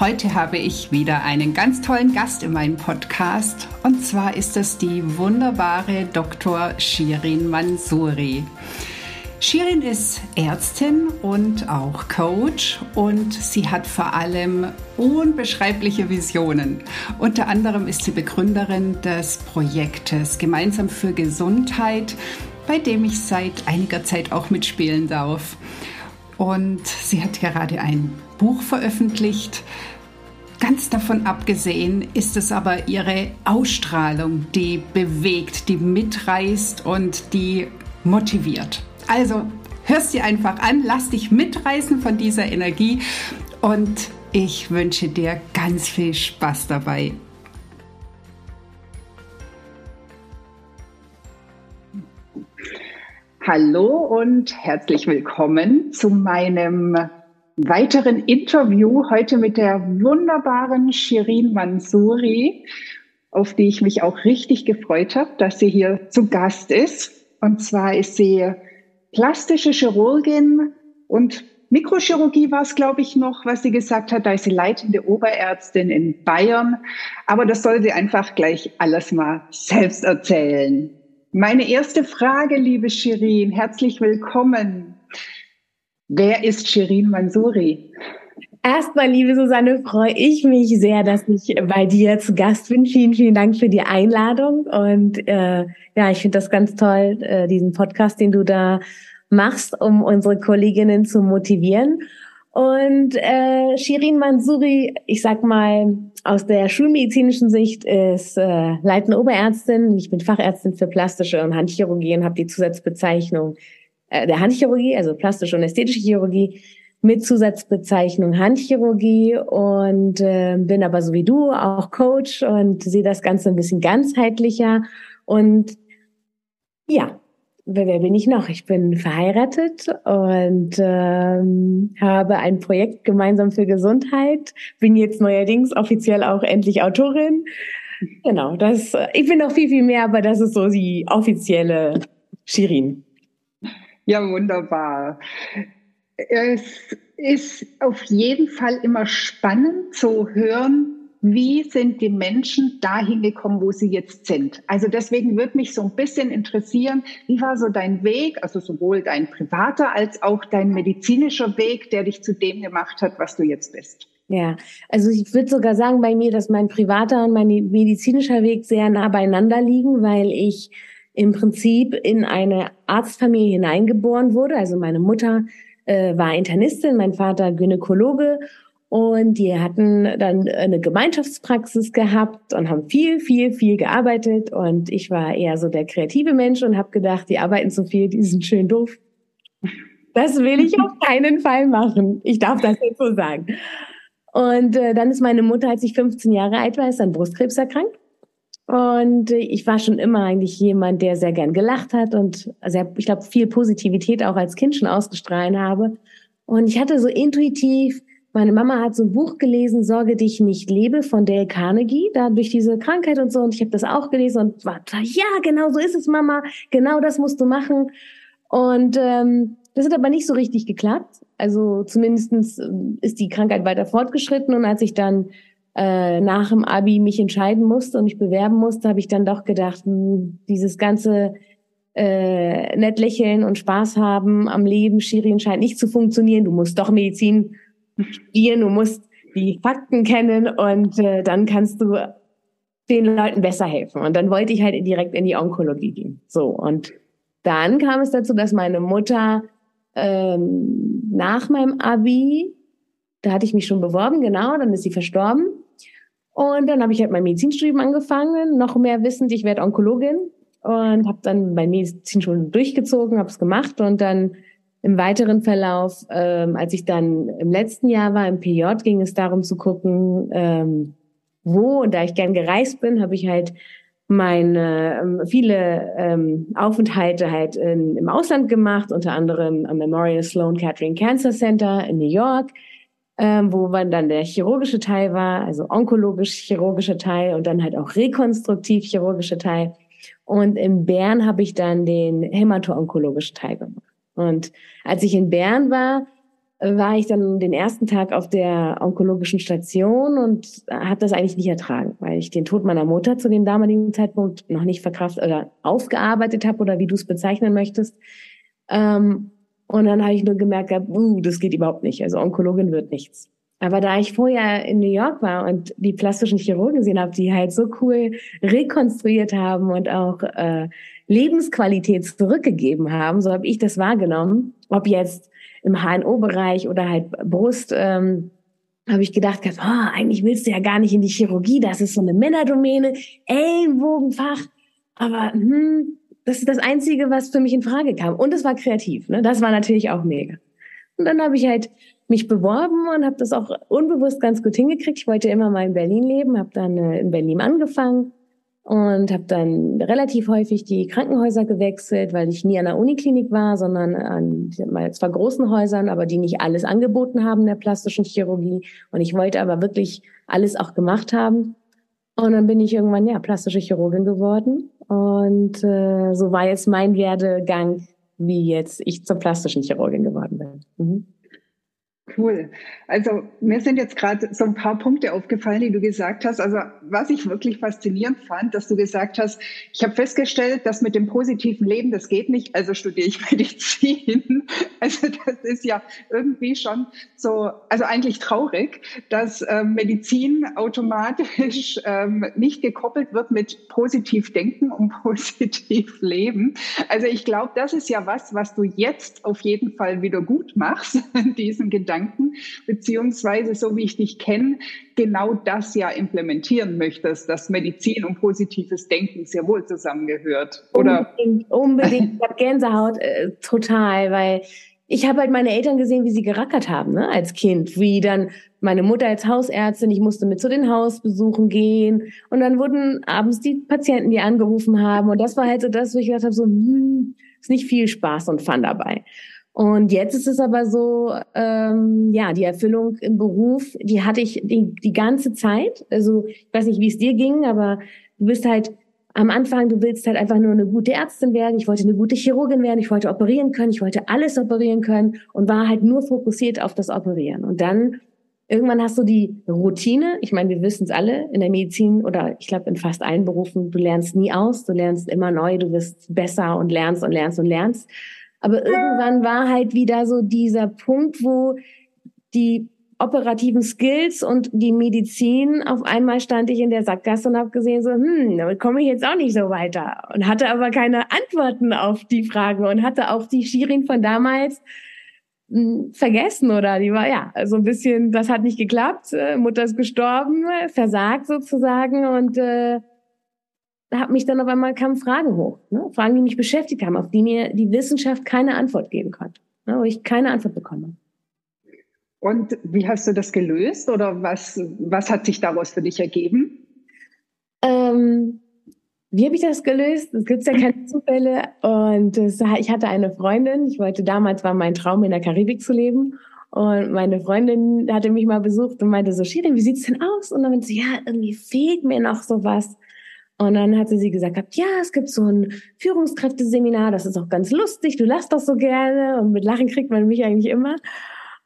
Heute habe ich wieder einen ganz tollen Gast in meinem Podcast und zwar ist es die wunderbare Dr. Shirin Mansouri. Shirin ist Ärztin und auch Coach und sie hat vor allem unbeschreibliche Visionen. Unter anderem ist sie Begründerin des Projektes Gemeinsam für Gesundheit, bei dem ich seit einiger Zeit auch mitspielen darf. Und sie hat gerade ein Buch veröffentlicht. Ganz davon abgesehen ist es aber ihre Ausstrahlung, die bewegt, die mitreißt und die motiviert. Also hörst dir einfach an, lass dich mitreißen von dieser Energie und ich wünsche dir ganz viel Spaß dabei. Hallo und herzlich willkommen zu meinem weiteren Interview heute mit der wunderbaren Shirin Mansouri, auf die ich mich auch richtig gefreut habe, dass sie hier zu Gast ist. Und zwar ist sie plastische Chirurgin und Mikrochirurgie war es, glaube ich, noch, was sie gesagt hat. Da ist sie leitende Oberärztin in Bayern. Aber das soll sie einfach gleich alles mal selbst erzählen. Meine erste Frage, liebe Shirin, herzlich willkommen. Wer ist Shirin Mansouri? Erstmal, liebe Susanne, freue ich mich sehr, dass ich bei dir zu Gast bin. Vielen, vielen Dank für die Einladung. Und äh, ja, ich finde das ganz toll, äh, diesen Podcast, den du da machst, um unsere Kolleginnen zu motivieren. Und äh, Shirin Mansouri, ich sag mal, aus der schulmedizinischen Sicht ist äh, leitende Oberärztin. Ich bin Fachärztin für plastische und Handchirurgie und habe die Zusatzbezeichnung äh, der Handchirurgie, also plastische und ästhetische Chirurgie mit Zusatzbezeichnung Handchirurgie und äh, bin aber so wie du auch Coach und sehe das Ganze ein bisschen ganzheitlicher. Und ja, wer bin ich noch? Ich bin verheiratet und ähm, habe ein Projekt gemeinsam für Gesundheit. Bin jetzt neuerdings offiziell auch endlich Autorin. Genau, das. Ich bin noch viel viel mehr, aber das ist so die offizielle Shirin. Ja, wunderbar. Es ist auf jeden Fall immer spannend zu hören, wie sind die Menschen dahin gekommen, wo sie jetzt sind. Also deswegen würde mich so ein bisschen interessieren, wie war so dein Weg, also sowohl dein privater als auch dein medizinischer Weg, der dich zu dem gemacht hat, was du jetzt bist. Ja, also ich würde sogar sagen bei mir, dass mein privater und mein medizinischer Weg sehr nah beieinander liegen, weil ich im Prinzip in eine Arztfamilie hineingeboren wurde. Also meine Mutter äh, war Internistin, mein Vater Gynäkologe und die hatten dann eine Gemeinschaftspraxis gehabt und haben viel, viel, viel gearbeitet. Und ich war eher so der kreative Mensch und habe gedacht, die arbeiten so viel, die sind schön doof. Das will ich auf keinen Fall machen. Ich darf das jetzt so sagen. Und äh, dann ist meine Mutter, als ich 15 Jahre alt war, ist an Brustkrebs erkrankt. Und ich war schon immer eigentlich jemand, der sehr gern gelacht hat und sehr, ich glaube, viel Positivität auch als Kind schon ausgestrahlt habe. Und ich hatte so intuitiv, meine Mama hat so ein Buch gelesen, Sorge dich nicht lebe von Dale Carnegie, da durch diese Krankheit und so. Und ich habe das auch gelesen und war, ja, genau so ist es, Mama, genau das musst du machen. Und ähm, das hat aber nicht so richtig geklappt. Also zumindestens ist die Krankheit weiter fortgeschritten. Und als ich dann äh, nach dem Abi mich entscheiden musste und mich bewerben musste, habe ich dann doch gedacht, mh, hm, dieses ganze äh, nett lächeln und Spaß haben am Leben, Shirin scheint nicht zu funktionieren. Du musst doch Medizin studieren, du musst die Fakten kennen und äh, dann kannst du den Leuten besser helfen. Und dann wollte ich halt direkt in die Onkologie gehen. So und dann kam es dazu, dass meine Mutter ähm, nach meinem Abi, da hatte ich mich schon beworben, genau, dann ist sie verstorben. Und dann habe ich halt mein Medizinstudium angefangen, noch mehr wissend, ich werde Onkologin. Und habe dann mein Medizin schon durchgezogen, habe es gemacht. Und dann im weiteren Verlauf, ähm, als ich dann im letzten Jahr war, im PJ, ging es darum zu gucken, ähm, wo, und da ich gern gereist bin, habe ich halt meine ähm, viele ähm, Aufenthalte halt in, im Ausland gemacht, unter anderem am Memorial Sloan Kettering Cancer Center in New York, ähm, wo dann der chirurgische Teil war, also onkologisch-chirurgische Teil und dann halt auch rekonstruktiv-chirurgische Teil. Und in Bern habe ich dann den hämato-onkologischen Teil gemacht. Und als ich in Bern war, war ich dann den ersten Tag auf der onkologischen Station und habe das eigentlich nicht ertragen, weil ich den Tod meiner Mutter zu dem damaligen Zeitpunkt noch nicht verkraftet oder aufgearbeitet habe oder wie du es bezeichnen möchtest. Ähm, und dann habe ich nur gemerkt, uh, das geht überhaupt nicht. Also Onkologin wird nichts. Aber da ich vorher in New York war und die plastischen Chirurgen gesehen habe, die halt so cool rekonstruiert haben und auch äh, Lebensqualität zurückgegeben haben, so habe ich das wahrgenommen. Ob jetzt im HNO-Bereich oder halt Brust, ähm, habe ich gedacht, oh, eigentlich willst du ja gar nicht in die Chirurgie, das ist so eine Männerdomäne, Ellenbogenfach. Aber hm, das ist das Einzige, was für mich in Frage kam. Und es war kreativ, ne? Das war natürlich auch mega. Und dann habe ich halt mich beworben und habe das auch unbewusst ganz gut hingekriegt. Ich wollte immer mal in Berlin leben, habe dann äh, in Berlin angefangen und habe dann relativ häufig die Krankenhäuser gewechselt, weil ich nie an der Uniklinik war, sondern an zwar großen Häusern, aber die nicht alles angeboten haben der plastischen Chirurgie. Und ich wollte aber wirklich alles auch gemacht haben. Und dann bin ich irgendwann ja plastische Chirurgin geworden. Und äh, so war jetzt mein Werdegang, wie jetzt ich zur plastischen Chirurgin geworden bin. Mhm. Cool. Also mir sind jetzt gerade so ein paar Punkte aufgefallen, die du gesagt hast. Also was ich wirklich faszinierend fand, dass du gesagt hast, ich habe festgestellt, dass mit dem positiven Leben, das geht nicht, also studiere ich Medizin. Also das ist ja irgendwie schon so, also eigentlich traurig, dass ähm, Medizin automatisch ähm, nicht gekoppelt wird mit positiv denken und positiv leben. Also ich glaube, das ist ja was, was du jetzt auf jeden Fall wieder gut machst, diesen Gedanken Gedanken, beziehungsweise so wie ich dich kenne, genau das ja implementieren möchtest, dass Medizin und positives Denken sehr wohl zusammengehört. Oder? Unbedingt, unbedingt. Ich habe Gänsehaut äh, total, weil ich habe halt meine Eltern gesehen, wie sie gerackert haben ne, als Kind, wie dann meine Mutter als Hausärztin, ich musste mit zu den Hausbesuchen gehen und dann wurden abends die Patienten, die angerufen haben und das war halt so das, wo ich gedacht habe, so hm, ist nicht viel Spaß und Fun dabei. Und jetzt ist es aber so, ähm, ja, die Erfüllung im Beruf, die hatte ich die, die ganze Zeit. Also ich weiß nicht, wie es dir ging, aber du bist halt am Anfang, du willst halt einfach nur eine gute Ärztin werden. Ich wollte eine gute Chirurgin werden. Ich wollte operieren können. Ich wollte alles operieren können und war halt nur fokussiert auf das Operieren. Und dann irgendwann hast du die Routine. Ich meine, wir wissen es alle in der Medizin oder ich glaube in fast allen Berufen. Du lernst nie aus. Du lernst immer neu. Du wirst besser und lernst und lernst und lernst. Aber irgendwann war halt wieder so dieser Punkt, wo die operativen Skills und die Medizin, auf einmal stand ich in der Sackgasse und habe gesehen, so, hm, damit komme ich jetzt auch nicht so weiter. Und hatte aber keine Antworten auf die Fragen und hatte auch die Shirin von damals hm, vergessen oder die war ja so ein bisschen, das hat nicht geklappt, äh, Mutter ist gestorben, versagt sozusagen und äh, habe mich dann auf einmal kamen Fragen hoch, ne? Fragen, die mich beschäftigt haben, auf die mir die Wissenschaft keine Antwort geben konnte, ne? wo ich keine Antwort bekomme. Und wie hast du das gelöst oder was, was hat sich daraus für dich ergeben? Ähm, wie habe ich das gelöst? Es gibt ja keine Zufälle. Und es, ich hatte eine Freundin, ich wollte damals, war mein Traum, in der Karibik zu leben. Und meine Freundin hatte mich mal besucht und meinte so, Shirin, wie sieht's denn aus? Und dann meinte sie, ja, irgendwie fehlt mir noch sowas. Und dann hatte sie gesagt, ja, es gibt so ein Führungskräfteseminar, das ist auch ganz lustig, du lachst doch so gerne und mit Lachen kriegt man mich eigentlich immer.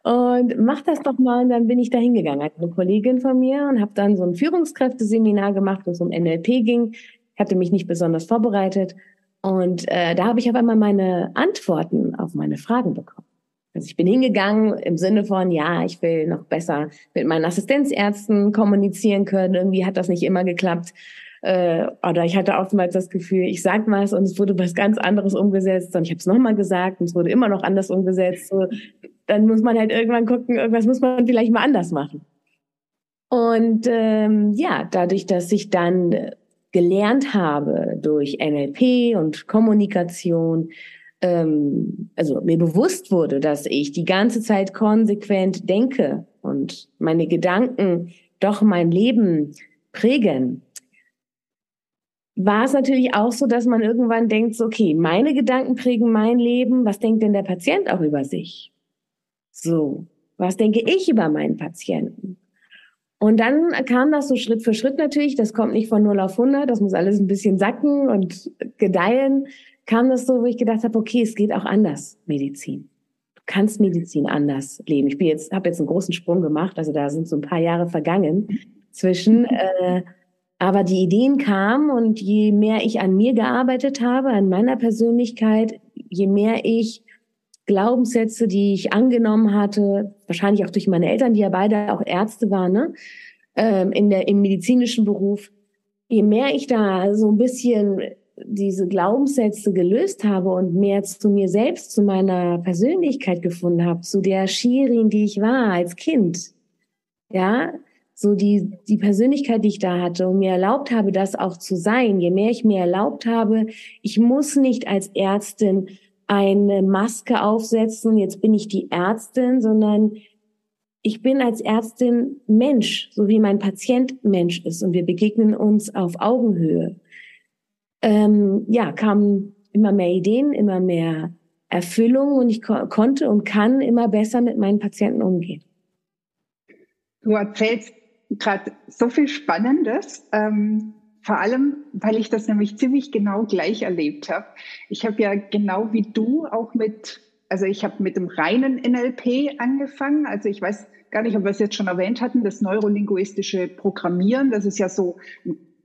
Und mach das doch mal. Und dann bin ich da hingegangen, eine Kollegin von mir und habe dann so ein Führungskräfteseminar gemacht, wo es um NLP ging. Ich hatte mich nicht besonders vorbereitet. Und äh, da habe ich auf einmal meine Antworten auf meine Fragen bekommen. Also ich bin hingegangen im Sinne von, ja, ich will noch besser mit meinen Assistenzärzten kommunizieren können. Irgendwie hat das nicht immer geklappt. Äh, oder ich hatte oftmals das Gefühl, ich sag was und es wurde was ganz anderes umgesetzt und ich habe es nochmal gesagt und es wurde immer noch anders umgesetzt. So, dann muss man halt irgendwann gucken, irgendwas muss man vielleicht mal anders machen. Und ähm, ja, dadurch, dass ich dann gelernt habe durch NLP und Kommunikation, ähm, also mir bewusst wurde, dass ich die ganze Zeit konsequent denke und meine Gedanken doch mein Leben prägen, war es natürlich auch so, dass man irgendwann denkt, so, okay, meine Gedanken prägen mein Leben, was denkt denn der Patient auch über sich? So, was denke ich über meinen Patienten? Und dann kam das so Schritt für Schritt natürlich, das kommt nicht von 0 auf 100, das muss alles ein bisschen sacken und gedeihen, kam das so, wo ich gedacht habe, okay, es geht auch anders, Medizin. Du kannst Medizin anders leben. Ich bin jetzt, habe jetzt einen großen Sprung gemacht, also da sind so ein paar Jahre vergangen zwischen, äh, aber die Ideen kamen und je mehr ich an mir gearbeitet habe, an meiner Persönlichkeit, je mehr ich Glaubenssätze, die ich angenommen hatte, wahrscheinlich auch durch meine Eltern, die ja beide auch Ärzte waren, ne? ähm, in der, im medizinischen Beruf, je mehr ich da so ein bisschen diese Glaubenssätze gelöst habe und mehr zu mir selbst, zu meiner Persönlichkeit gefunden habe, zu der Shirin, die ich war als Kind, ja, so die, die Persönlichkeit, die ich da hatte und mir erlaubt habe, das auch zu sein, je mehr ich mir erlaubt habe, ich muss nicht als Ärztin eine Maske aufsetzen, jetzt bin ich die Ärztin, sondern ich bin als Ärztin Mensch, so wie mein Patient Mensch ist und wir begegnen uns auf Augenhöhe. Ähm, ja, kamen immer mehr Ideen, immer mehr Erfüllung und ich ko konnte und kann immer besser mit meinen Patienten umgehen. Du erzählst gerade so viel Spannendes. Ähm, vor allem, weil ich das nämlich ziemlich genau gleich erlebt habe. Ich habe ja genau wie du auch mit, also ich habe mit dem reinen NLP angefangen. Also ich weiß gar nicht, ob wir es jetzt schon erwähnt hatten, das neurolinguistische Programmieren. Das ist ja so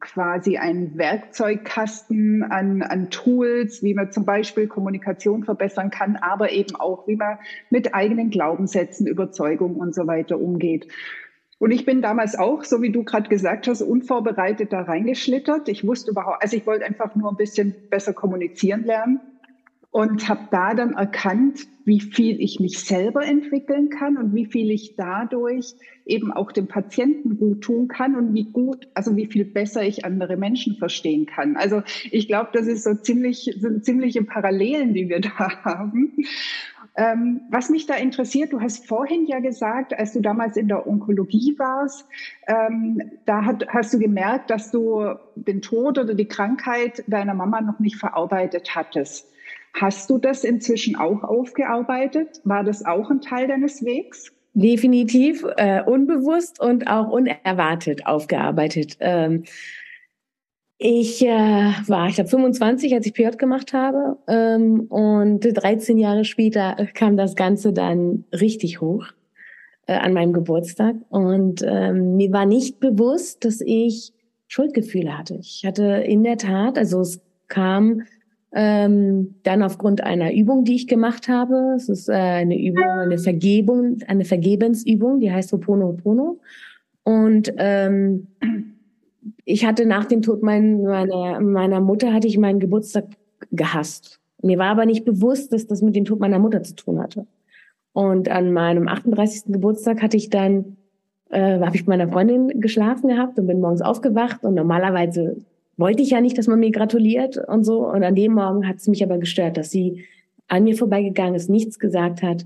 quasi ein Werkzeugkasten an, an Tools, wie man zum Beispiel Kommunikation verbessern kann, aber eben auch, wie man mit eigenen Glaubenssätzen, Überzeugungen und so weiter umgeht. Und ich bin damals auch, so wie du gerade gesagt hast, unvorbereitet da reingeschlittert. Ich wusste überhaupt, also ich wollte einfach nur ein bisschen besser kommunizieren lernen und habe da dann erkannt, wie viel ich mich selber entwickeln kann und wie viel ich dadurch eben auch dem Patienten gut tun kann und wie gut, also wie viel besser ich andere Menschen verstehen kann. Also ich glaube, das ist so ziemlich, sind ziemliche Parallelen, die wir da haben. Ähm, was mich da interessiert, du hast vorhin ja gesagt, als du damals in der Onkologie warst, ähm, da hat, hast du gemerkt, dass du den Tod oder die Krankheit deiner Mama noch nicht verarbeitet hattest. Hast du das inzwischen auch aufgearbeitet? War das auch ein Teil deines Wegs? Definitiv äh, unbewusst und auch unerwartet aufgearbeitet. Ähm, ich äh, war, ich glaube, 25, als ich PJ gemacht habe. Ähm, und 13 Jahre später kam das Ganze dann richtig hoch äh, an meinem Geburtstag. Und ähm, mir war nicht bewusst, dass ich Schuldgefühle hatte. Ich hatte in der Tat, also es kam ähm, dann aufgrund einer Übung, die ich gemacht habe. Es ist äh, eine Übung, eine Vergebung, eine Vergebensübung, die heißt Ho'oponopono. Und ähm, ich hatte nach dem Tod mein, meiner, meiner Mutter, hatte ich meinen Geburtstag gehasst. Mir war aber nicht bewusst, dass das mit dem Tod meiner Mutter zu tun hatte. Und an meinem 38. Geburtstag hatte ich dann, äh, habe ich mit meiner Freundin geschlafen gehabt und bin morgens aufgewacht. Und normalerweise wollte ich ja nicht, dass man mir gratuliert und so. Und an dem Morgen hat es mich aber gestört, dass sie an mir vorbeigegangen ist, nichts gesagt hat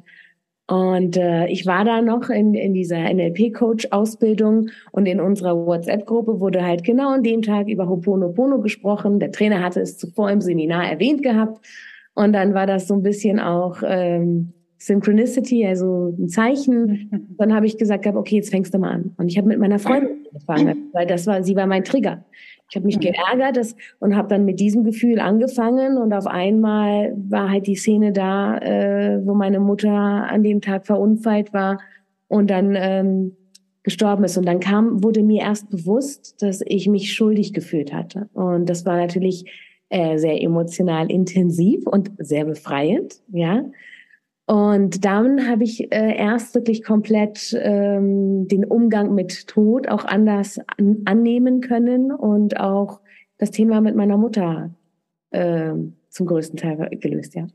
und äh, ich war da noch in, in dieser NLP-Coach-Ausbildung und in unserer WhatsApp-Gruppe wurde halt genau an dem Tag über Hoponopono gesprochen. Der Trainer hatte es zuvor im Seminar erwähnt gehabt. Und dann war das so ein bisschen auch ähm, Synchronicity, also ein Zeichen. Dann habe ich gesagt, okay, jetzt fängst du mal an. Und ich habe mit meiner Freundin angefangen, weil das war, sie war mein Trigger. Ich habe mich mhm. geärgert das, und habe dann mit diesem Gefühl angefangen und auf einmal war halt die Szene da, äh, wo meine Mutter an dem Tag verunfallt war und dann ähm, gestorben ist. Und dann kam, wurde mir erst bewusst, dass ich mich schuldig gefühlt hatte. Und das war natürlich äh, sehr emotional intensiv und sehr befreiend, ja. Und dann habe ich äh, erst wirklich komplett ähm, den Umgang mit Tod auch anders an, annehmen können und auch das Thema mit meiner Mutter äh, zum größten Teil gelöst, ja.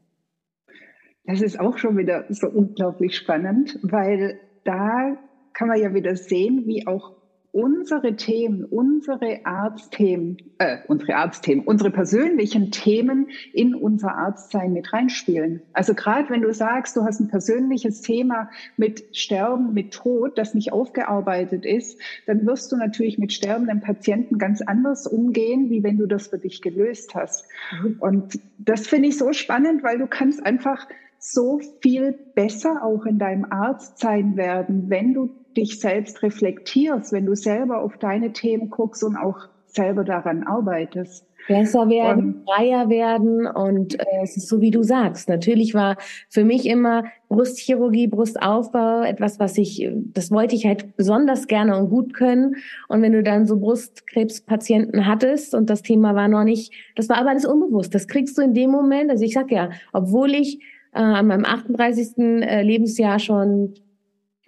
Das ist auch schon wieder so unglaublich spannend, weil da kann man ja wieder sehen, wie auch unsere Themen, unsere Arztthemen, äh, unsere Arztthemen, unsere persönlichen Themen in unser Arztsein mit reinspielen. Also gerade wenn du sagst, du hast ein persönliches Thema mit Sterben, mit Tod, das nicht aufgearbeitet ist, dann wirst du natürlich mit sterbenden Patienten ganz anders umgehen, wie wenn du das für dich gelöst hast. Mhm. Und das finde ich so spannend, weil du kannst einfach so viel besser auch in deinem Arztsein werden, wenn du dich selbst reflektierst, wenn du selber auf deine Themen guckst und auch selber daran arbeitest. Besser werden, und, freier werden und äh, es ist so, wie du sagst. Natürlich war für mich immer Brustchirurgie, Brustaufbau etwas, was ich, das wollte ich halt besonders gerne und gut können. Und wenn du dann so Brustkrebspatienten hattest und das Thema war noch nicht, das war aber alles unbewusst. Das kriegst du in dem Moment. Also ich sag ja, obwohl ich äh, an meinem 38. Äh, Lebensjahr schon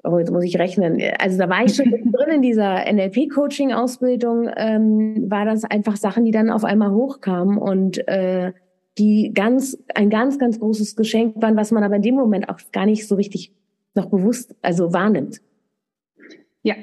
oh, jetzt muss ich rechnen. Also da war ich schon drin in dieser NLP-Coaching-Ausbildung, ähm, war das einfach Sachen, die dann auf einmal hochkamen und äh, die ganz ein ganz ganz großes Geschenk waren, was man aber in dem Moment auch gar nicht so richtig noch bewusst also wahrnimmt. Ja,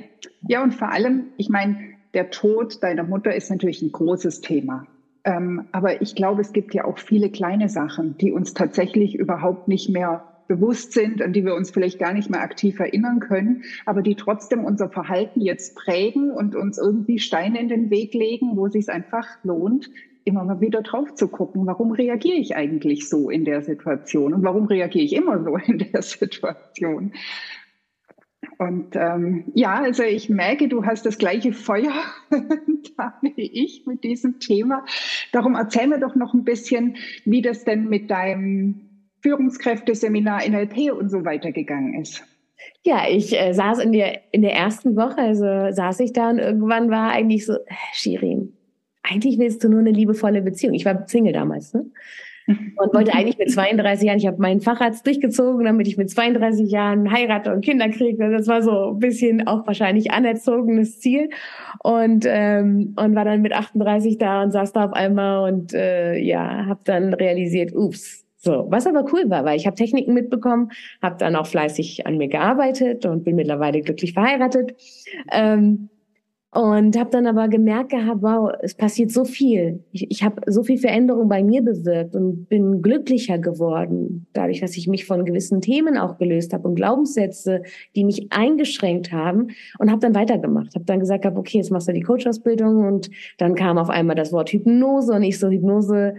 ja und vor allem, ich meine, der Tod deiner Mutter ist natürlich ein großes Thema. Ähm, aber ich glaube, es gibt ja auch viele kleine Sachen, die uns tatsächlich überhaupt nicht mehr bewusst sind, an die wir uns vielleicht gar nicht mehr aktiv erinnern können, aber die trotzdem unser Verhalten jetzt prägen und uns irgendwie Steine in den Weg legen, wo es sich einfach lohnt, immer mal wieder drauf zu gucken, warum reagiere ich eigentlich so in der Situation und warum reagiere ich immer so in der Situation. Und ähm, ja, also ich merke, du hast das gleiche Feuer da wie ich mit diesem Thema. Darum erzähl mir doch noch ein bisschen, wie das denn mit deinem Führungskräfteseminar NLP und so weiter gegangen ist. Ja, ich äh, saß in der, in der ersten Woche, also saß ich da und irgendwann war eigentlich so, Shirin, eigentlich willst du nur eine liebevolle Beziehung. Ich war Single damals, ne? Und wollte eigentlich mit 32 Jahren, ich habe meinen Facharzt durchgezogen, damit ich mit 32 Jahren heirate und Kinder kriege. Das war so ein bisschen auch wahrscheinlich anerzogenes Ziel. Und, ähm, und war dann mit 38 da und saß da auf einmal und äh, ja, habe dann realisiert, ups, so, was aber cool war, weil ich habe Techniken mitbekommen, habe dann auch fleißig an mir gearbeitet und bin mittlerweile glücklich verheiratet. Ähm, und habe dann aber gemerkt gehabt, wow, es passiert so viel. Ich, ich habe so viel Veränderung bei mir bewirkt und bin glücklicher geworden, dadurch, dass ich mich von gewissen Themen auch gelöst habe und Glaubenssätze, die mich eingeschränkt haben und habe dann weitergemacht. Habe dann gesagt, hab, okay, jetzt machst du die Coach-Ausbildung und dann kam auf einmal das Wort Hypnose und ich so, Hypnose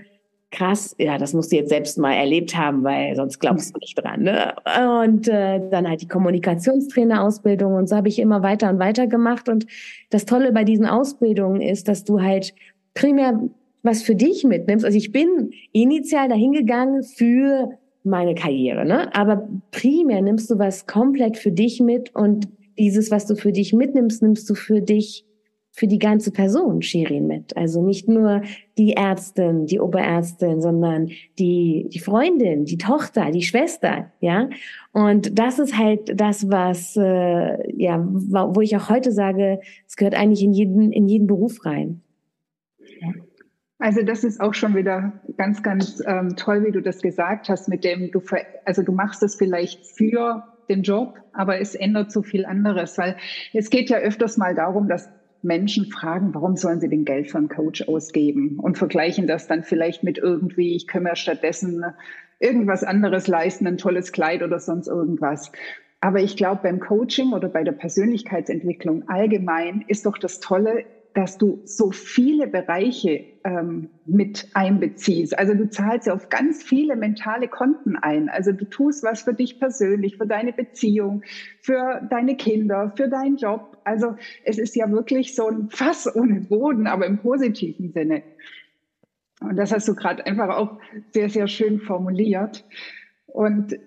krass, ja, das musst du jetzt selbst mal erlebt haben, weil sonst glaubst du nicht dran. Ne? Und äh, dann halt die Kommunikationstrainerausbildung und so habe ich immer weiter und weiter gemacht. Und das Tolle bei diesen Ausbildungen ist, dass du halt primär was für dich mitnimmst. Also ich bin initial dahingegangen für meine Karriere, ne? Aber primär nimmst du was komplett für dich mit und dieses, was du für dich mitnimmst, nimmst du für dich für die ganze Person Shirin mit. Also nicht nur die Ärztin, die Oberärztin, sondern die, die Freundin, die Tochter, die Schwester, ja. Und das ist halt das, was, äh, ja, wo ich auch heute sage, es gehört eigentlich in jeden, in jeden Beruf rein. Also das ist auch schon wieder ganz, ganz ähm, toll, wie du das gesagt hast, mit dem du, also du machst es vielleicht für den Job, aber es ändert so viel anderes, weil es geht ja öfters mal darum, dass Menschen fragen, warum sollen sie denn Geld für einen Coach ausgeben und vergleichen das dann vielleicht mit irgendwie, ich kann mir stattdessen irgendwas anderes leisten, ein tolles Kleid oder sonst irgendwas. Aber ich glaube, beim Coaching oder bei der Persönlichkeitsentwicklung allgemein ist doch das Tolle, dass du so viele Bereiche ähm, mit einbeziehst. Also du zahlst ja auf ganz viele mentale Konten ein. Also du tust was für dich persönlich, für deine Beziehung, für deine Kinder, für deinen Job. Also es ist ja wirklich so ein Fass ohne Boden, aber im positiven Sinne. Und das hast du gerade einfach auch sehr, sehr schön formuliert. Und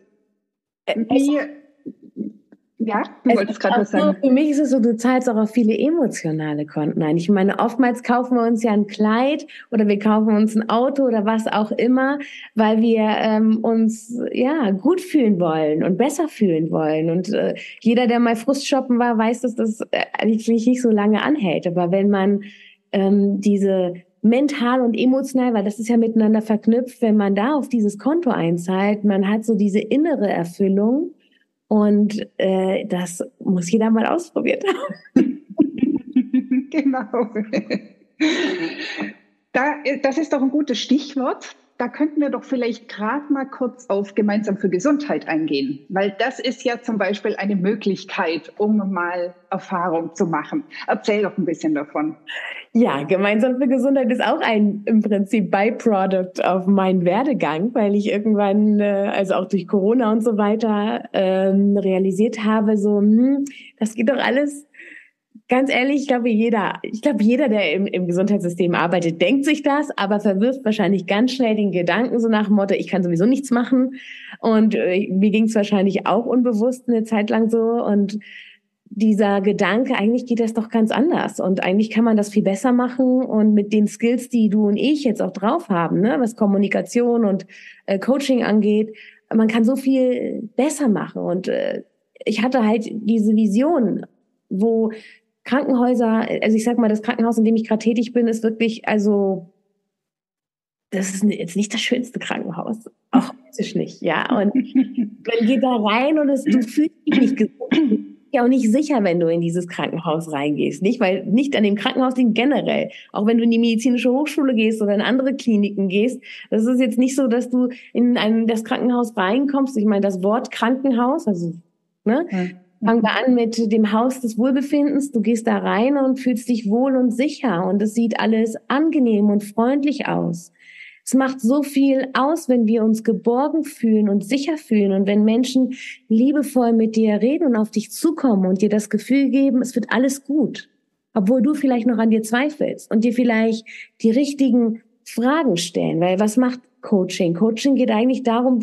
wie, ja, du wolltest gerade was sagen. So, für mich ist es so, du zahlst auch auf viele emotionale Konten ein. Ich meine, oftmals kaufen wir uns ja ein Kleid oder wir kaufen uns ein Auto oder was auch immer, weil wir ähm, uns ja gut fühlen wollen und besser fühlen wollen. Und äh, jeder, der mal Frustshoppen war, weiß, dass das äh, eigentlich nicht so lange anhält. Aber wenn man ähm, diese mental und emotional, weil das ist ja miteinander verknüpft, wenn man da auf dieses Konto einzahlt, man hat so diese innere Erfüllung und äh, das muss jeder mal ausprobiert haben. genau. Da, das ist doch ein gutes Stichwort da könnten wir doch vielleicht gerade mal kurz auf gemeinsam für Gesundheit eingehen, weil das ist ja zum Beispiel eine Möglichkeit, um mal Erfahrung zu machen. Erzähl doch ein bisschen davon. Ja, gemeinsam für Gesundheit ist auch ein im Prinzip Byproduct auf meinen Werdegang, weil ich irgendwann, äh, also auch durch Corona und so weiter, ähm, realisiert habe, so, hm, das geht doch alles Ganz ehrlich, ich glaube, jeder, ich glaube, jeder, der im, im Gesundheitssystem arbeitet, denkt sich das, aber verwirft wahrscheinlich ganz schnell den Gedanken so nach dem Motto, ich kann sowieso nichts machen. Und äh, mir ging es wahrscheinlich auch unbewusst eine Zeit lang so. Und dieser Gedanke, eigentlich geht das doch ganz anders. Und eigentlich kann man das viel besser machen. Und mit den Skills, die du und ich jetzt auch drauf haben, ne, was Kommunikation und äh, Coaching angeht, man kann so viel besser machen. Und äh, ich hatte halt diese Vision, wo Krankenhäuser, also ich sag mal, das Krankenhaus, in dem ich gerade tätig bin, ist wirklich, also das ist jetzt nicht das schönste Krankenhaus. Auch optisch nicht, ja. Und man geht da rein und es, du fühlst dich nicht gesund. Ja, auch nicht sicher, wenn du in dieses Krankenhaus reingehst. Nicht, weil nicht an dem Krankenhaus liegt generell. Auch wenn du in die medizinische Hochschule gehst oder in andere Kliniken gehst. Das ist jetzt nicht so, dass du in ein, das Krankenhaus reinkommst. Ich meine, das Wort Krankenhaus, also, ne? Fangen wir an mit dem Haus des Wohlbefindens. Du gehst da rein und fühlst dich wohl und sicher und es sieht alles angenehm und freundlich aus. Es macht so viel aus, wenn wir uns geborgen fühlen und sicher fühlen und wenn Menschen liebevoll mit dir reden und auf dich zukommen und dir das Gefühl geben, es wird alles gut. Obwohl du vielleicht noch an dir zweifelst und dir vielleicht die richtigen Fragen stellen. Weil was macht Coaching? Coaching geht eigentlich darum,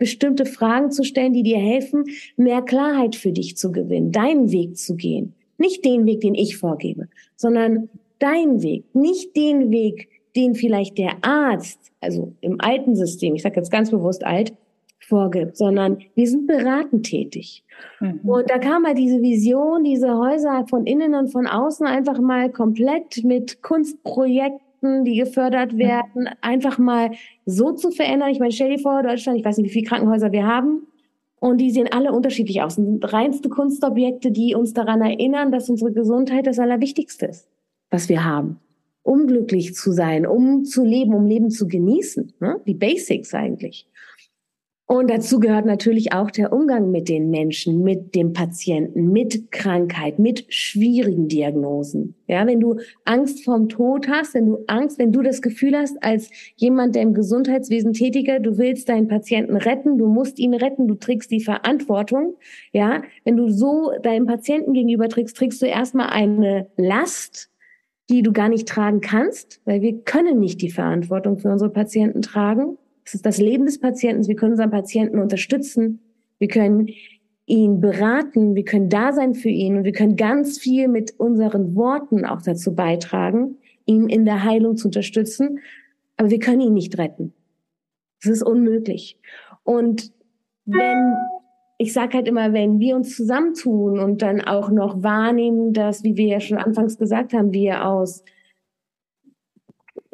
bestimmte Fragen zu stellen, die dir helfen, mehr Klarheit für dich zu gewinnen, deinen Weg zu gehen. Nicht den Weg, den ich vorgebe, sondern deinen Weg. Nicht den Weg, den vielleicht der Arzt, also im alten System, ich sage jetzt ganz bewusst alt, vorgibt, sondern wir sind beratend tätig. Mhm. Und da kam halt diese Vision, diese Häuser von innen und von außen einfach mal komplett mit Kunstprojekten Projekten, die gefördert werden, einfach mal so zu verändern. Ich meine, stell dir vor, Deutschland, ich weiß nicht, wie viele Krankenhäuser wir haben. Und die sehen alle unterschiedlich aus. Das sind reinste Kunstobjekte, die uns daran erinnern, dass unsere Gesundheit das Allerwichtigste ist, was wir haben. Um glücklich zu sein, um zu leben, um Leben zu genießen. Ne? Die Basics eigentlich. Und dazu gehört natürlich auch der Umgang mit den Menschen, mit dem Patienten, mit Krankheit, mit schwierigen Diagnosen. Ja, wenn du Angst vorm Tod hast, wenn du Angst, wenn du das Gefühl hast, als jemand, der im Gesundheitswesen tätiger, du willst deinen Patienten retten, du musst ihn retten, du trägst die Verantwortung. Ja, wenn du so deinem Patienten gegenüber trägst, trägst du erstmal eine Last, die du gar nicht tragen kannst, weil wir können nicht die Verantwortung für unsere Patienten tragen. Es ist das Leben des Patienten. Wir können unseren Patienten unterstützen. Wir können ihn beraten. Wir können da sein für ihn. Und wir können ganz viel mit unseren Worten auch dazu beitragen, ihn in der Heilung zu unterstützen. Aber wir können ihn nicht retten. Das ist unmöglich. Und wenn, ich sage halt immer, wenn wir uns zusammentun und dann auch noch wahrnehmen, dass, wie wir ja schon anfangs gesagt haben, wir aus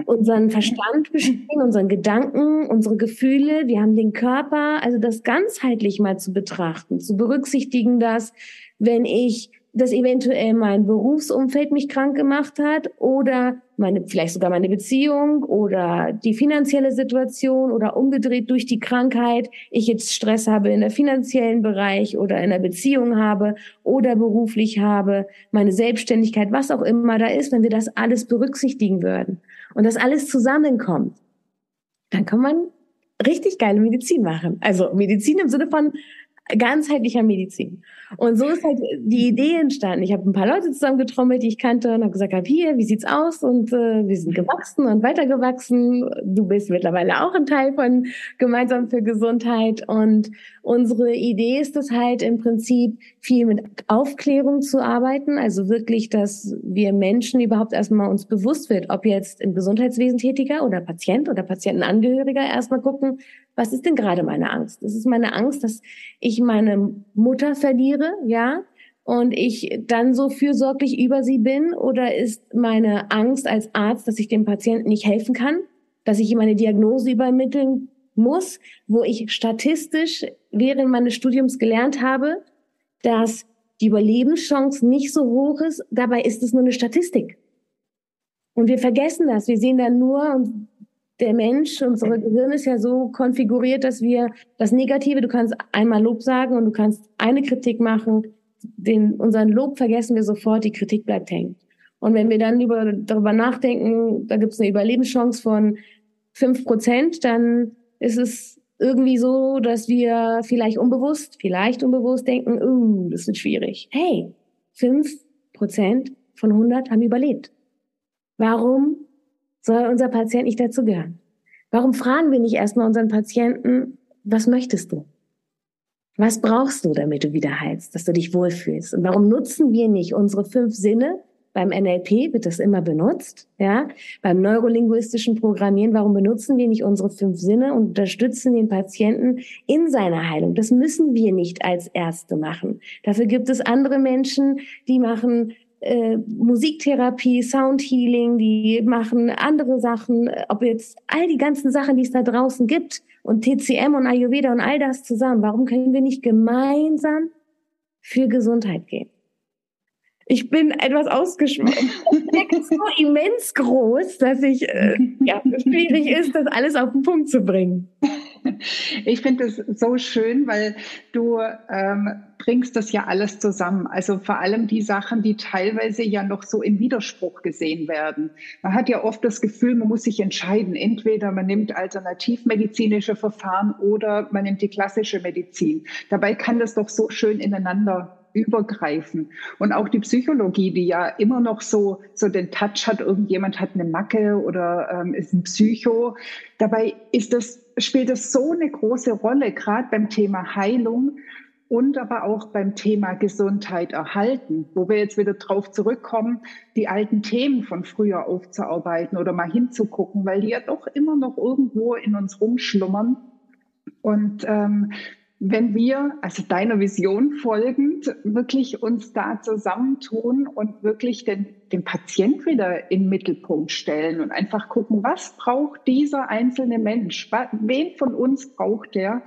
unseren Verstand bestehen, unseren Gedanken, unsere Gefühle, wir haben den Körper, also das ganzheitlich mal zu betrachten, zu berücksichtigen, dass wenn ich dass eventuell mein Berufsumfeld mich krank gemacht hat oder meine, vielleicht sogar meine Beziehung oder die finanzielle Situation oder umgedreht durch die Krankheit, ich jetzt Stress habe in der finanziellen Bereich oder in der Beziehung habe oder beruflich habe, meine Selbstständigkeit, was auch immer da ist, wenn wir das alles berücksichtigen würden und das alles zusammenkommt, dann kann man richtig geile Medizin machen. Also Medizin im Sinne von ganzheitlicher Medizin. Und so ist halt die Idee entstanden. Ich habe ein paar Leute zusammengetrommelt, die ich kannte und habe gesagt, hab, hier, wie sieht's aus? Und äh, wir sind gewachsen und weitergewachsen. Du bist mittlerweile auch ein Teil von Gemeinsam für Gesundheit. Und unsere Idee ist es halt im Prinzip viel mit Aufklärung zu arbeiten. Also wirklich, dass wir Menschen überhaupt erstmal uns bewusst wird, ob jetzt im Gesundheitswesen tätiger oder Patient oder Patientenangehöriger erstmal gucken, was ist denn gerade meine Angst? Das ist meine Angst, dass ich meine Mutter verliere, ja, und ich dann so fürsorglich über sie bin? Oder ist meine Angst als Arzt, dass ich dem Patienten nicht helfen kann, dass ich ihm eine Diagnose übermitteln muss, wo ich statistisch während meines Studiums gelernt habe, dass die Überlebenschance nicht so hoch ist. Dabei ist es nur eine Statistik. Und wir vergessen das. Wir sehen dann nur, und der Mensch, unser Gehirn ist ja so konfiguriert, dass wir das Negative, du kannst einmal Lob sagen und du kannst eine Kritik machen, den, unseren Lob vergessen wir sofort, die Kritik bleibt hängen. Und wenn wir dann über, darüber nachdenken, da gibt es eine Überlebenschance von fünf Prozent, dann ist es irgendwie so, dass wir vielleicht unbewusst, vielleicht unbewusst denken, uh, das wird schwierig. Hey, fünf Prozent von 100 haben überlebt. Warum soll unser Patient nicht dazu gehören? Warum fragen wir nicht erstmal unseren Patienten, was möchtest du? Was brauchst du, damit du wieder heilst, dass du dich wohlfühlst? Und warum nutzen wir nicht unsere fünf Sinne beim NLP wird das immer benutzt, ja. Beim neurolinguistischen Programmieren, warum benutzen wir nicht unsere fünf Sinne und unterstützen den Patienten in seiner Heilung? Das müssen wir nicht als Ärzte machen. Dafür gibt es andere Menschen, die machen äh, Musiktherapie, Soundhealing, die machen andere Sachen, ob jetzt all die ganzen Sachen, die es da draußen gibt und TCM und Ayurveda und all das zusammen. Warum können wir nicht gemeinsam für Gesundheit gehen? ich bin etwas ausgeschmolzen. So immens groß, dass ich äh, ja schwierig ist, das alles auf den Punkt zu bringen. Ich finde es so schön, weil du ähm, bringst das ja alles zusammen. Also vor allem die Sachen, die teilweise ja noch so im Widerspruch gesehen werden. Man hat ja oft das Gefühl, man muss sich entscheiden. Entweder man nimmt alternativmedizinische Verfahren oder man nimmt die klassische Medizin. Dabei kann das doch so schön ineinander übergreifen. Und auch die Psychologie, die ja immer noch so, so den Touch hat, irgendjemand hat eine Macke oder ähm, ist ein Psycho. Dabei ist das, spielt das so eine große Rolle, gerade beim Thema Heilung und aber auch beim Thema Gesundheit erhalten, wo wir jetzt wieder drauf zurückkommen, die alten Themen von früher aufzuarbeiten oder mal hinzugucken, weil die ja doch immer noch irgendwo in uns rumschlummern. Und ähm, wenn wir, also deiner Vision folgend, wirklich uns da zusammentun und wirklich den, den Patient wieder in den Mittelpunkt stellen und einfach gucken, was braucht dieser einzelne Mensch? Wen von uns braucht der?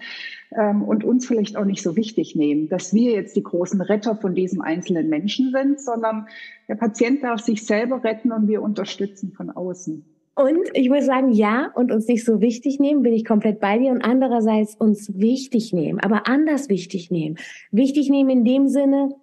Ähm, und uns vielleicht auch nicht so wichtig nehmen, dass wir jetzt die großen Retter von diesem einzelnen Menschen sind, sondern der Patient darf sich selber retten und wir unterstützen von außen. Und ich muss sagen, ja, und uns nicht so wichtig nehmen, bin ich komplett bei dir. Und andererseits uns wichtig nehmen, aber anders wichtig nehmen. Wichtig nehmen in dem Sinne,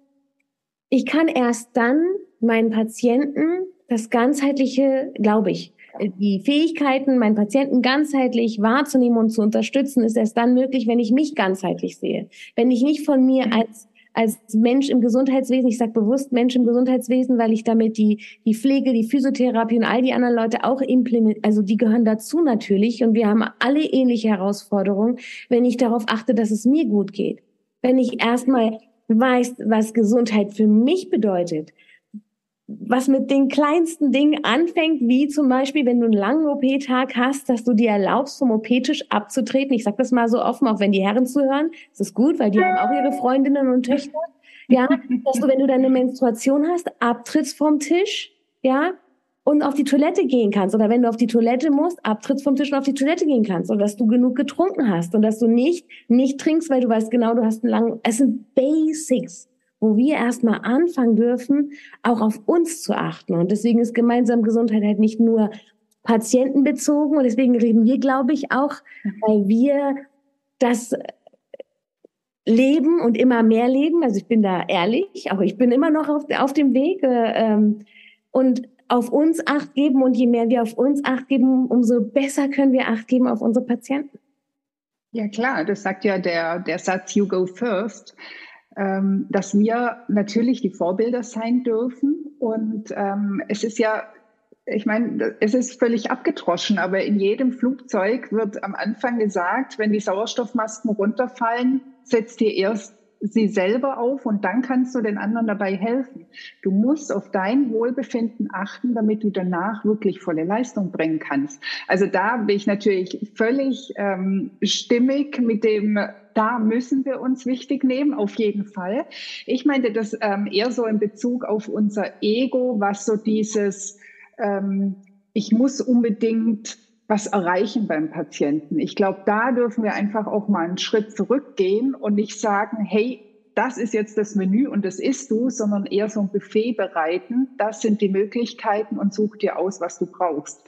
ich kann erst dann meinen Patienten das ganzheitliche, glaube ich, die Fähigkeiten, meinen Patienten ganzheitlich wahrzunehmen und zu unterstützen, ist erst dann möglich, wenn ich mich ganzheitlich sehe. Wenn ich nicht von mir als als Mensch im Gesundheitswesen, ich sage bewusst Mensch im Gesundheitswesen, weil ich damit die, die Pflege, die Physiotherapie und all die anderen Leute auch implementiere, also die gehören dazu natürlich und wir haben alle ähnliche Herausforderungen, wenn ich darauf achte, dass es mir gut geht. Wenn ich erstmal weiß, was Gesundheit für mich bedeutet, was mit den kleinsten Dingen anfängt, wie zum Beispiel, wenn du einen langen OP-Tag hast, dass du dir erlaubst, vom OP-Tisch abzutreten. Ich sage das mal so offen, auch wenn die Herren zuhören. Das ist gut, weil die haben auch ihre Freundinnen und Töchter. Ja, dass du, wenn du deine Menstruation hast, abtrittst vom Tisch, ja, und auf die Toilette gehen kannst. Oder wenn du auf die Toilette musst, abtrittst vom Tisch und auf die Toilette gehen kannst. Und dass du genug getrunken hast. Und dass du nicht, nicht trinkst, weil du weißt genau, du hast einen langen, es sind Basics wo wir erstmal anfangen dürfen, auch auf uns zu achten. Und deswegen ist gemeinsam Gesundheit halt nicht nur patientenbezogen und deswegen reden wir, glaube ich, auch, weil wir das leben und immer mehr leben. Also ich bin da ehrlich, auch ich bin immer noch auf, auf dem Weg äh, ähm, und auf uns Acht geben und je mehr wir auf uns Acht geben, umso besser können wir Acht geben auf unsere Patienten. Ja klar, das sagt ja der, der Satz You Go First. Ähm, dass wir natürlich die Vorbilder sein dürfen. Und ähm, es ist ja, ich meine, es ist völlig abgedroschen, aber in jedem Flugzeug wird am Anfang gesagt, wenn die Sauerstoffmasken runterfallen, setzt ihr erst sie selber auf und dann kannst du den anderen dabei helfen. Du musst auf dein Wohlbefinden achten, damit du danach wirklich volle Leistung bringen kannst. Also da bin ich natürlich völlig ähm, stimmig mit dem, da müssen wir uns wichtig nehmen, auf jeden Fall. Ich meinte das ähm, eher so in Bezug auf unser Ego, was so dieses, ähm, ich muss unbedingt was erreichen beim Patienten. Ich glaube, da dürfen wir einfach auch mal einen Schritt zurückgehen und nicht sagen, hey, das ist jetzt das Menü und das isst du, sondern eher so ein Buffet bereiten. Das sind die Möglichkeiten und such dir aus, was du brauchst.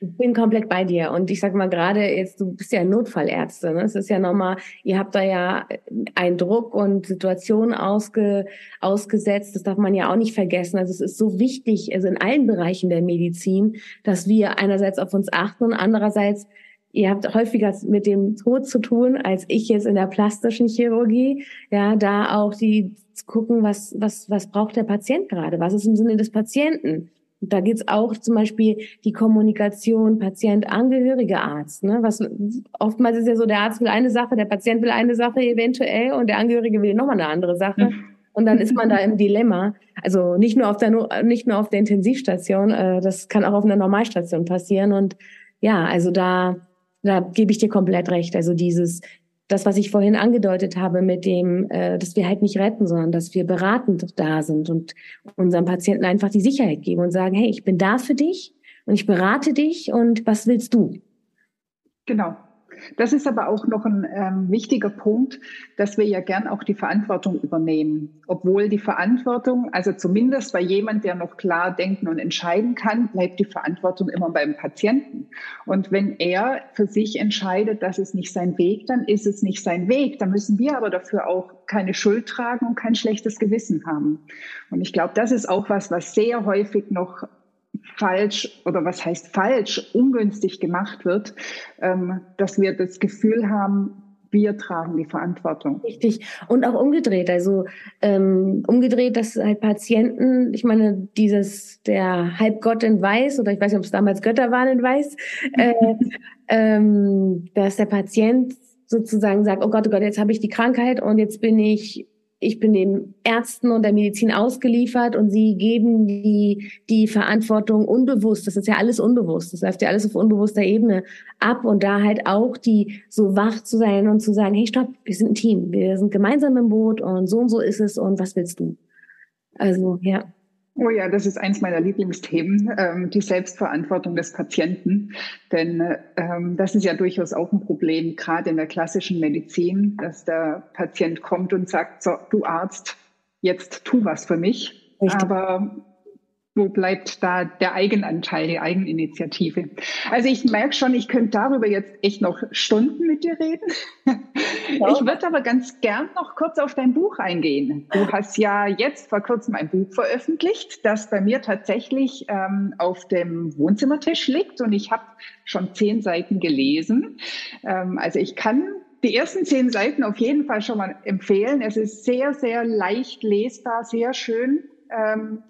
Ich bin komplett bei dir. Und ich sag mal gerade jetzt, du bist ja Notfallärzte. Ne? Es ist ja nochmal, ihr habt da ja einen Druck und Situationen ausge, ausgesetzt. Das darf man ja auch nicht vergessen. Also es ist so wichtig, also in allen Bereichen der Medizin, dass wir einerseits auf uns achten und andererseits ihr habt häufiger mit dem Tod zu tun, als ich jetzt in der plastischen Chirurgie. Ja, da auch die zu gucken, was, was, was braucht der Patient gerade? Was ist im Sinne des Patienten? Und da geht's auch zum Beispiel die Kommunikation Patient-Angehörige Arzt. Ne? Was oftmals ist ja so, der Arzt will eine Sache, der Patient will eine Sache eventuell und der Angehörige will nochmal eine andere Sache. Und dann ist man da im Dilemma. Also nicht nur auf der nicht nur auf der Intensivstation, äh, das kann auch auf einer Normalstation passieren. Und ja, also da da gebe ich dir komplett recht. Also dieses, das, was ich vorhin angedeutet habe mit dem, äh, dass wir halt nicht retten, sondern dass wir beratend da sind und unseren Patienten einfach die Sicherheit geben und sagen, hey, ich bin da für dich und ich berate dich und was willst du? Genau. Das ist aber auch noch ein ähm, wichtiger Punkt, dass wir ja gern auch die Verantwortung übernehmen. Obwohl die Verantwortung, also zumindest bei jemand, der noch klar denken und entscheiden kann, bleibt die Verantwortung immer beim Patienten. Und wenn er für sich entscheidet, das ist nicht sein Weg, dann ist es nicht sein Weg. Dann müssen wir aber dafür auch keine Schuld tragen und kein schlechtes Gewissen haben. Und ich glaube, das ist auch was, was sehr häufig noch falsch oder was heißt falsch, ungünstig gemacht wird, ähm, dass wir das Gefühl haben, wir tragen die Verantwortung. Richtig. Und auch umgedreht. Also ähm, umgedreht, dass halt Patienten, ich meine, dieses, der Halbgott in Weiß, oder ich weiß nicht, ob es damals Götter waren in Weiß, äh, ähm, dass der Patient sozusagen sagt, oh Gott, oh Gott, jetzt habe ich die Krankheit und jetzt bin ich ich bin den Ärzten und der Medizin ausgeliefert und sie geben die, die Verantwortung unbewusst. Das ist ja alles unbewusst. Das läuft ja alles auf unbewusster Ebene ab und da halt auch die so wach zu sein und zu sagen, hey, stopp, wir sind ein Team. Wir sind gemeinsam im Boot und so und so ist es und was willst du? Also, ja. Oh ja, das ist eins meiner Lieblingsthemen, ähm, die Selbstverantwortung des Patienten. Denn ähm, das ist ja durchaus auch ein Problem, gerade in der klassischen Medizin, dass der Patient kommt und sagt, so, du Arzt, jetzt tu was für mich. Richtig. Aber wo bleibt da der Eigenanteil, die Eigeninitiative? Also ich merke schon, ich könnte darüber jetzt echt noch Stunden mit dir reden. Ja. Ich würde aber ganz gern noch kurz auf dein Buch eingehen. Du hast ja jetzt vor kurzem ein Buch veröffentlicht, das bei mir tatsächlich ähm, auf dem Wohnzimmertisch liegt und ich habe schon zehn Seiten gelesen. Ähm, also ich kann die ersten zehn Seiten auf jeden Fall schon mal empfehlen. Es ist sehr, sehr leicht lesbar, sehr schön. Ähm,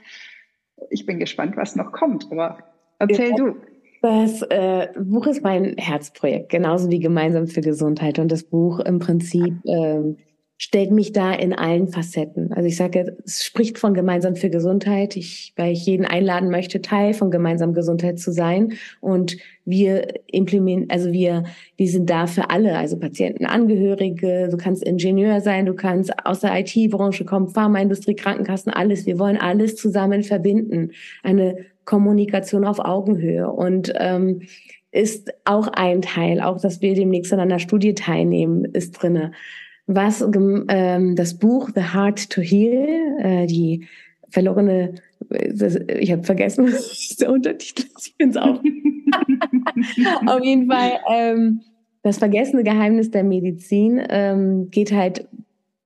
ich bin gespannt, was noch kommt, aber erzähl ja. du. Das äh, Buch ist mein Herzprojekt, genauso wie Gemeinsam für Gesundheit. Und das Buch im Prinzip ähm, stellt mich da in allen Facetten. Also ich sage, es spricht von Gemeinsam für Gesundheit, ich, weil ich jeden einladen möchte, Teil von Gemeinsam Gesundheit zu sein. Und wir implementieren, also wir, wir sind da für alle, also Patienten, Angehörige, du kannst Ingenieur sein, du kannst aus der IT-Branche kommen, Pharmaindustrie, Krankenkassen, alles. Wir wollen alles zusammen verbinden. Eine Kommunikation auf Augenhöhe. Und ähm, ist auch ein Teil, auch dass wir demnächst an einer Studie teilnehmen, ist drinne was ähm, das Buch The Heart to Heal, äh, die verlorene, ich habe vergessen, was ist der Untertitel Ich finde es auch. Auf jeden Fall, ähm, das vergessene Geheimnis der Medizin ähm, geht halt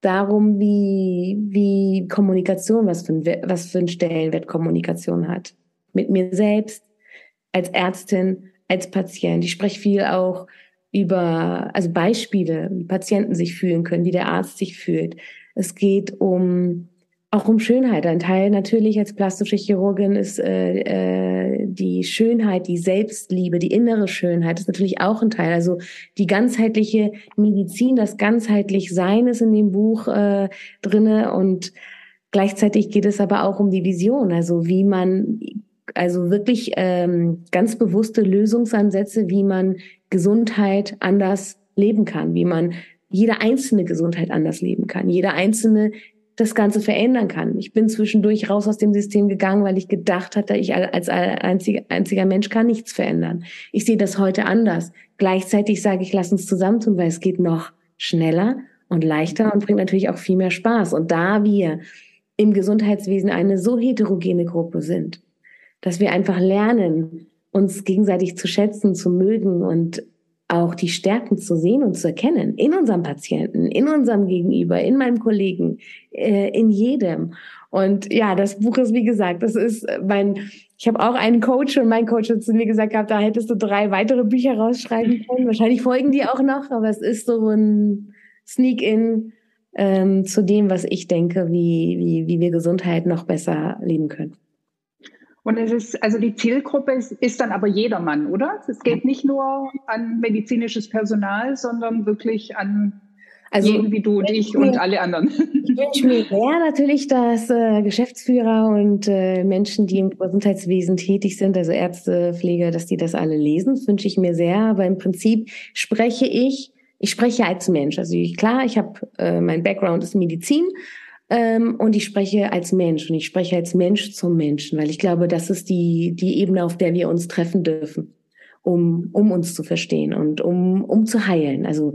darum, wie, wie Kommunikation, was für, ein, was für einen Stellenwert Kommunikation hat. Mit mir selbst, als Ärztin, als Patient. Ich spreche viel auch über, also Beispiele, wie Patienten sich fühlen können, wie der Arzt sich fühlt. Es geht um auch um Schönheit. Ein Teil natürlich als plastische Chirurgin ist äh, äh, die Schönheit, die Selbstliebe, die innere Schönheit ist natürlich auch ein Teil. Also die ganzheitliche Medizin, das ganzheitlich Sein ist in dem Buch äh, drinne und gleichzeitig geht es aber auch um die Vision, also wie man also wirklich ähm, ganz bewusste Lösungsansätze, wie man Gesundheit anders leben kann, wie man jede einzelne Gesundheit anders leben kann, jeder einzelne das Ganze verändern kann. Ich bin zwischendurch raus aus dem System gegangen, weil ich gedacht hatte, ich als einziger, Mensch kann nichts verändern. Ich sehe das heute anders. Gleichzeitig sage ich, lass uns zusammentun, weil es geht noch schneller und leichter und bringt natürlich auch viel mehr Spaß. Und da wir im Gesundheitswesen eine so heterogene Gruppe sind, dass wir einfach lernen, uns gegenseitig zu schätzen, zu mögen und auch die Stärken zu sehen und zu erkennen in unserem Patienten, in unserem Gegenüber, in meinem Kollegen, äh, in jedem. Und ja, das Buch ist, wie gesagt, das ist mein, ich habe auch einen Coach und mein Coach hat zu mir gesagt gehabt, da hättest du drei weitere Bücher rausschreiben können. Wahrscheinlich folgen die auch noch, aber es ist so ein Sneak-in ähm, zu dem, was ich denke, wie, wie, wie wir Gesundheit noch besser leben können. Und es ist, also die Zielgruppe ist, ist dann aber jedermann, oder? Es geht nicht nur an medizinisches Personal, sondern wirklich an also, wie du und ich und alle anderen. Ich wünsche mir sehr natürlich, dass äh, Geschäftsführer und äh, Menschen, die im Gesundheitswesen tätig sind, also Ärzte, Pfleger, dass die das alle lesen. Das wünsche ich mir sehr. Aber im Prinzip spreche ich, ich spreche als Mensch. Also ich, klar, ich habe, äh, mein Background ist Medizin, ähm, und ich spreche als Mensch und ich spreche als Mensch zum Menschen, weil ich glaube, das ist die, die Ebene, auf der wir uns treffen dürfen, um, um uns zu verstehen und um, um zu heilen. Also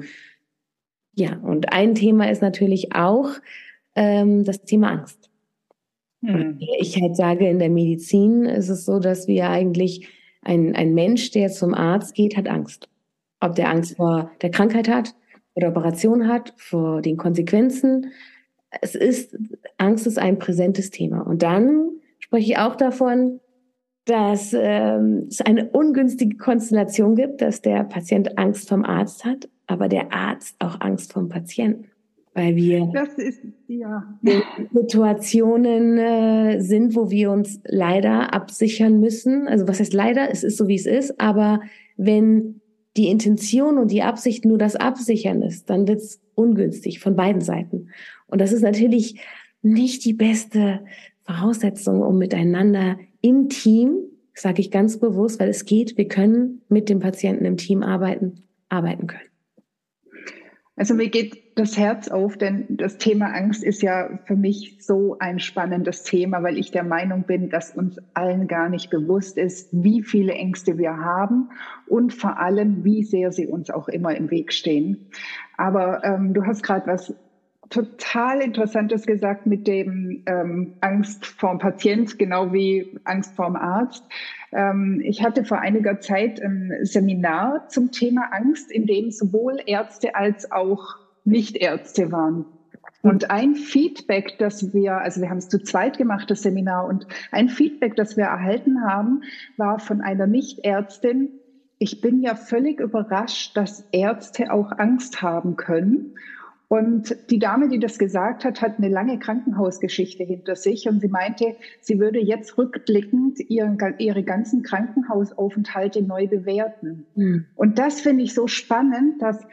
ja, und ein Thema ist natürlich auch ähm, das Thema Angst. Hm. Ich halt sage, in der Medizin ist es so, dass wir eigentlich ein, ein Mensch, der zum Arzt geht, hat Angst. Ob der Angst vor der Krankheit hat, vor der Operation hat, vor den Konsequenzen, es ist, Angst ist ein präsentes Thema. Und dann spreche ich auch davon, dass ähm, es eine ungünstige Konstellation gibt, dass der Patient Angst vom Arzt hat, aber der Arzt auch Angst vom Patienten. Weil wir ist, ja. Situationen äh, sind, wo wir uns leider absichern müssen. Also was heißt leider? Es ist so, wie es ist. Aber wenn die Intention und die Absicht nur das Absichern ist, dann wird es ungünstig von beiden Seiten. Und das ist natürlich nicht die beste Voraussetzung, um miteinander im Team, sage ich ganz bewusst, weil es geht, wir können mit dem Patienten im Team arbeiten, arbeiten können. Also mir geht das Herz auf, denn das Thema Angst ist ja für mich so ein spannendes Thema, weil ich der Meinung bin, dass uns allen gar nicht bewusst ist, wie viele Ängste wir haben und vor allem, wie sehr sie uns auch immer im Weg stehen. Aber ähm, du hast gerade was total Interessantes gesagt mit dem ähm, Angst vorm Patient, genau wie Angst vorm Arzt. Ähm, ich hatte vor einiger Zeit ein Seminar zum Thema Angst, in dem sowohl Ärzte als auch Nichtärzte waren. Und ein Feedback, das wir, also wir haben es zu zweit gemacht, das Seminar, und ein Feedback, das wir erhalten haben, war von einer Nichtärztin, ich bin ja völlig überrascht, dass Ärzte auch Angst haben können. Und die Dame, die das gesagt hat, hat eine lange Krankenhausgeschichte hinter sich und sie meinte, sie würde jetzt rückblickend ihren, ihre ganzen Krankenhausaufenthalte neu bewerten. Mhm. Und das finde ich so spannend, dass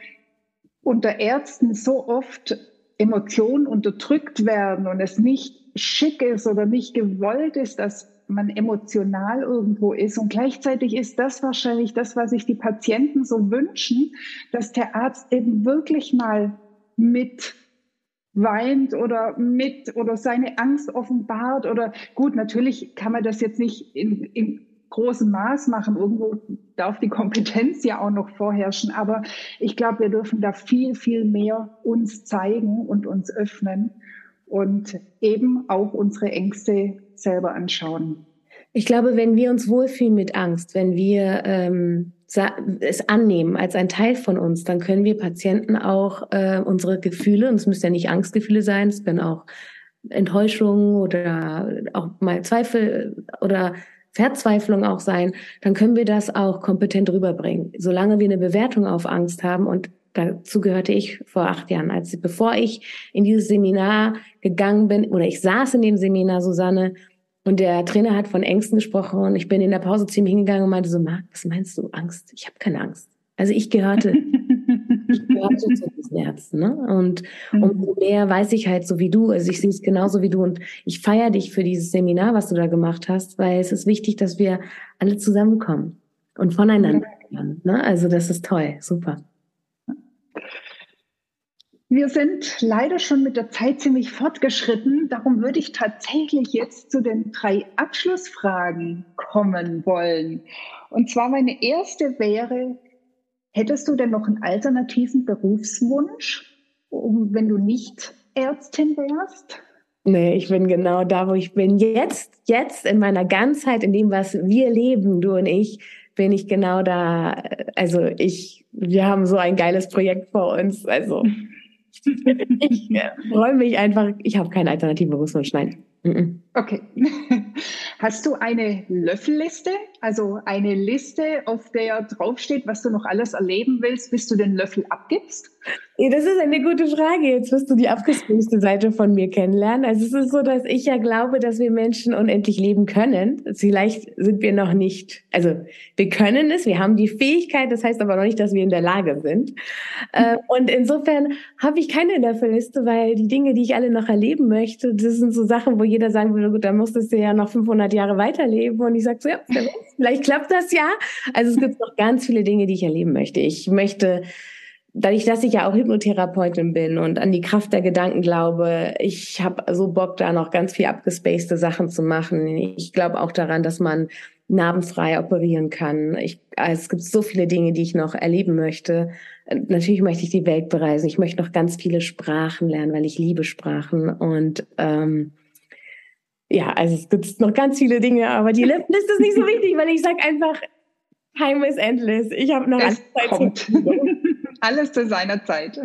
unter Ärzten so oft Emotionen unterdrückt werden und es nicht schick ist oder nicht gewollt ist, dass man emotional irgendwo ist. Und gleichzeitig ist das wahrscheinlich das, was sich die Patienten so wünschen, dass der Arzt eben wirklich mal mit weint oder mit oder seine Angst offenbart oder gut, natürlich kann man das jetzt nicht in, in großem Maß machen. Irgendwo darf die Kompetenz ja auch noch vorherrschen. Aber ich glaube, wir dürfen da viel, viel mehr uns zeigen und uns öffnen und eben auch unsere Ängste selber anschauen. Ich glaube, wenn wir uns wohlfühlen mit Angst, wenn wir ähm, es annehmen als ein Teil von uns, dann können wir Patienten auch äh, unsere Gefühle, und es müssen ja nicht Angstgefühle sein, es können auch Enttäuschungen oder auch mal Zweifel oder Verzweiflung auch sein, dann können wir das auch kompetent rüberbringen. Solange wir eine Bewertung auf Angst haben und dazu gehörte ich vor acht Jahren, als bevor ich in dieses Seminar gegangen bin oder ich saß in dem Seminar, Susanne, und der Trainer hat von Ängsten gesprochen und ich bin in der Pause zu ihm hingegangen und meinte so, Marc, was meinst du, Angst? Ich habe keine Angst. Also ich gehörte, ich gehörte zu diesen Ärzten. Ne? Und mhm. umso mehr weiß ich halt so wie du, also ich sehe es genauso wie du und ich feiere dich für dieses Seminar, was du da gemacht hast, weil es ist wichtig, dass wir alle zusammenkommen und voneinander lernen. Ne? Also das ist toll, super. Wir sind leider schon mit der Zeit ziemlich fortgeschritten. Darum würde ich tatsächlich jetzt zu den drei Abschlussfragen kommen wollen. Und zwar meine erste wäre, hättest du denn noch einen alternativen Berufswunsch? wenn du nicht Ärztin wärst? Nee, ich bin genau da, wo ich bin. Jetzt, jetzt in meiner Ganzheit, in dem, was wir leben, du und ich, bin ich genau da. Also ich, wir haben so ein geiles Projekt vor uns. Also ich freue mich einfach. Ich habe keine Alternative, muss man schneiden. Okay. Hast du eine Löffelliste? Also eine Liste, auf der draufsteht, was du noch alles erleben willst, bis du den Löffel abgibst? Das ist eine gute Frage. Jetzt wirst du die abgespacete Seite von mir kennenlernen. Also es ist so, dass ich ja glaube, dass wir Menschen unendlich leben können. Vielleicht sind wir noch nicht, also wir können es, wir haben die Fähigkeit, das heißt aber noch nicht, dass wir in der Lage sind. Äh, und insofern habe ich keine Löffelliste, weil die Dinge, die ich alle noch erleben möchte, das sind so Sachen, wo jeder sagen würde, gut, dann musstest du ja noch 500 Jahre weiterleben. Und ich sage so, ja, vielleicht klappt das ja. Also es gibt noch ganz viele Dinge, die ich erleben möchte. Ich möchte dadurch, dass ich ja auch Hypnotherapeutin bin und an die Kraft der Gedanken glaube, ich habe so Bock, da noch ganz viel abgespacede Sachen zu machen. Ich glaube auch daran, dass man narbenfrei operieren kann. Ich, also es gibt so viele Dinge, die ich noch erleben möchte. Natürlich möchte ich die Welt bereisen. Ich möchte noch ganz viele Sprachen lernen, weil ich liebe Sprachen. Und ähm, ja, also es gibt noch ganz viele Dinge, aber die Liste ist nicht so wichtig, weil ich sage einfach, Time is endless. Ich habe noch es alles Zeit. Alles zu seiner Zeit.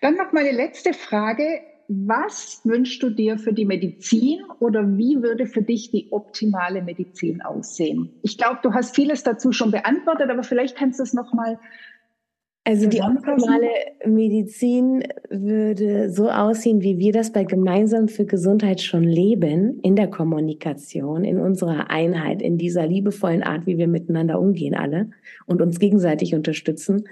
Dann noch meine letzte Frage. Was wünschst du dir für die Medizin oder wie würde für dich die optimale Medizin aussehen? Ich glaube, du hast vieles dazu schon beantwortet, aber vielleicht kannst du es noch mal also die optimale Medizin würde so aussehen, wie wir das bei Gemeinsam für Gesundheit schon leben, in der Kommunikation, in unserer Einheit, in dieser liebevollen Art, wie wir miteinander umgehen alle und uns gegenseitig unterstützen.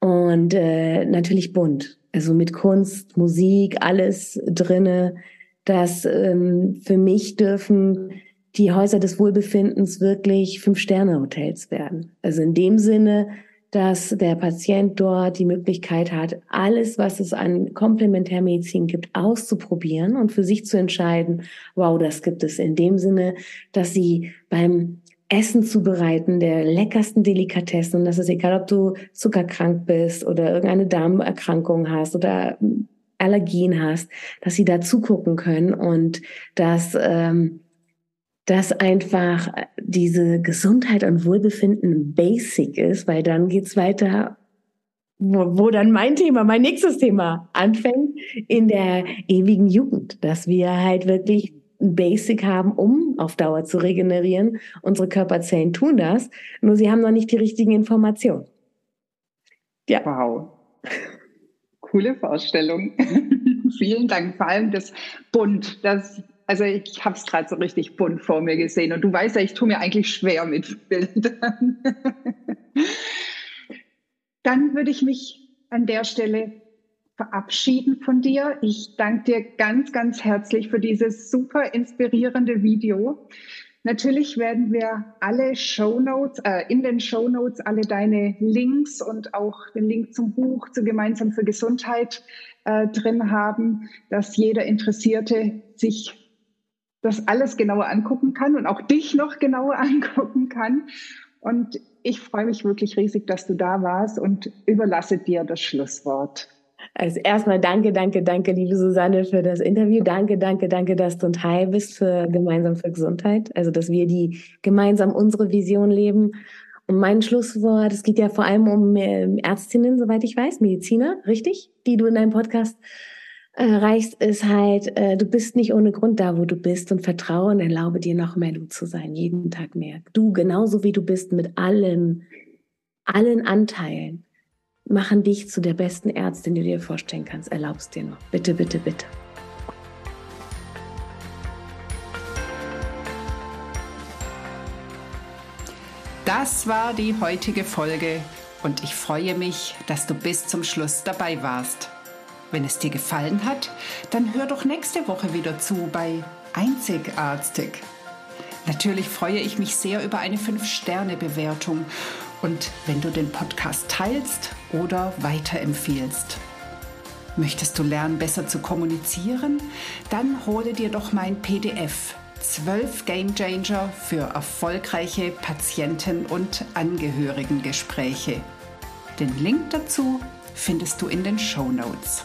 Und äh, natürlich bunt, also mit Kunst, Musik, alles drinne. Das ähm, für mich dürfen die Häuser des Wohlbefindens wirklich Fünf-Sterne-Hotels werden. Also in dem Sinne, dass der Patient dort die Möglichkeit hat, alles, was es an Komplementärmedizin gibt, auszuprobieren und für sich zu entscheiden, wow, das gibt es in dem Sinne, dass sie beim Essen zubereiten der leckersten Delikatessen und das ist egal, ob du zuckerkrank bist oder irgendeine Darmerkrankung hast oder Allergien hast, dass sie da zugucken können und dass ähm, dass einfach diese Gesundheit und Wohlbefinden basic ist, weil dann geht's weiter, wo, wo dann mein Thema, mein nächstes Thema anfängt, in der ewigen Jugend, dass wir halt wirklich ein Basic haben, um auf Dauer zu regenerieren. Unsere Körperzellen tun das, nur sie haben noch nicht die richtigen Informationen. Ja. Wow. Coole Vorstellung. Vielen Dank. Vor allem das Bunt, das also ich habe es gerade so richtig bunt vor mir gesehen und du weißt ja, ich tue mir eigentlich schwer mit Bildern. Dann würde ich mich an der Stelle verabschieden von dir. Ich danke dir ganz, ganz herzlich für dieses super inspirierende Video. Natürlich werden wir alle Show Notes, äh, in den Show Notes alle deine Links und auch den Link zum Buch zu Gemeinsam für Gesundheit äh, drin haben, dass jeder Interessierte sich das alles genauer angucken kann und auch dich noch genauer angucken kann. Und ich freue mich wirklich riesig, dass du da warst und überlasse dir das Schlusswort. Also erstmal danke, danke, danke, liebe Susanne, für das Interview. Danke, danke, danke, dass du ein Teil bist für Gemeinsam für Gesundheit. Also, dass wir die gemeinsam unsere Vision leben. Und mein Schlusswort, es geht ja vor allem um ähm, Ärztinnen, soweit ich weiß, Mediziner, richtig? Die du in deinem Podcast erreichst, ist halt, äh, du bist nicht ohne Grund da, wo du bist und vertraue und erlaube dir noch mehr du zu sein, jeden Tag mehr. Du, genauso wie du bist, mit allem, allen Anteilen, machen dich zu der besten Ärztin, die du dir vorstellen kannst. Erlaubst dir noch. Bitte, bitte, bitte. Das war die heutige Folge und ich freue mich, dass du bis zum Schluss dabei warst. Wenn es dir gefallen hat, dann hör doch nächste Woche wieder zu bei Einzigartig. Natürlich freue ich mich sehr über eine 5-Sterne-Bewertung und wenn du den Podcast teilst oder weiterempfiehlst. Möchtest du lernen, besser zu kommunizieren? Dann hole dir doch mein PDF 12 Game Changer für erfolgreiche Patienten- und Angehörigengespräche. Den Link dazu findest du in den Show Notes.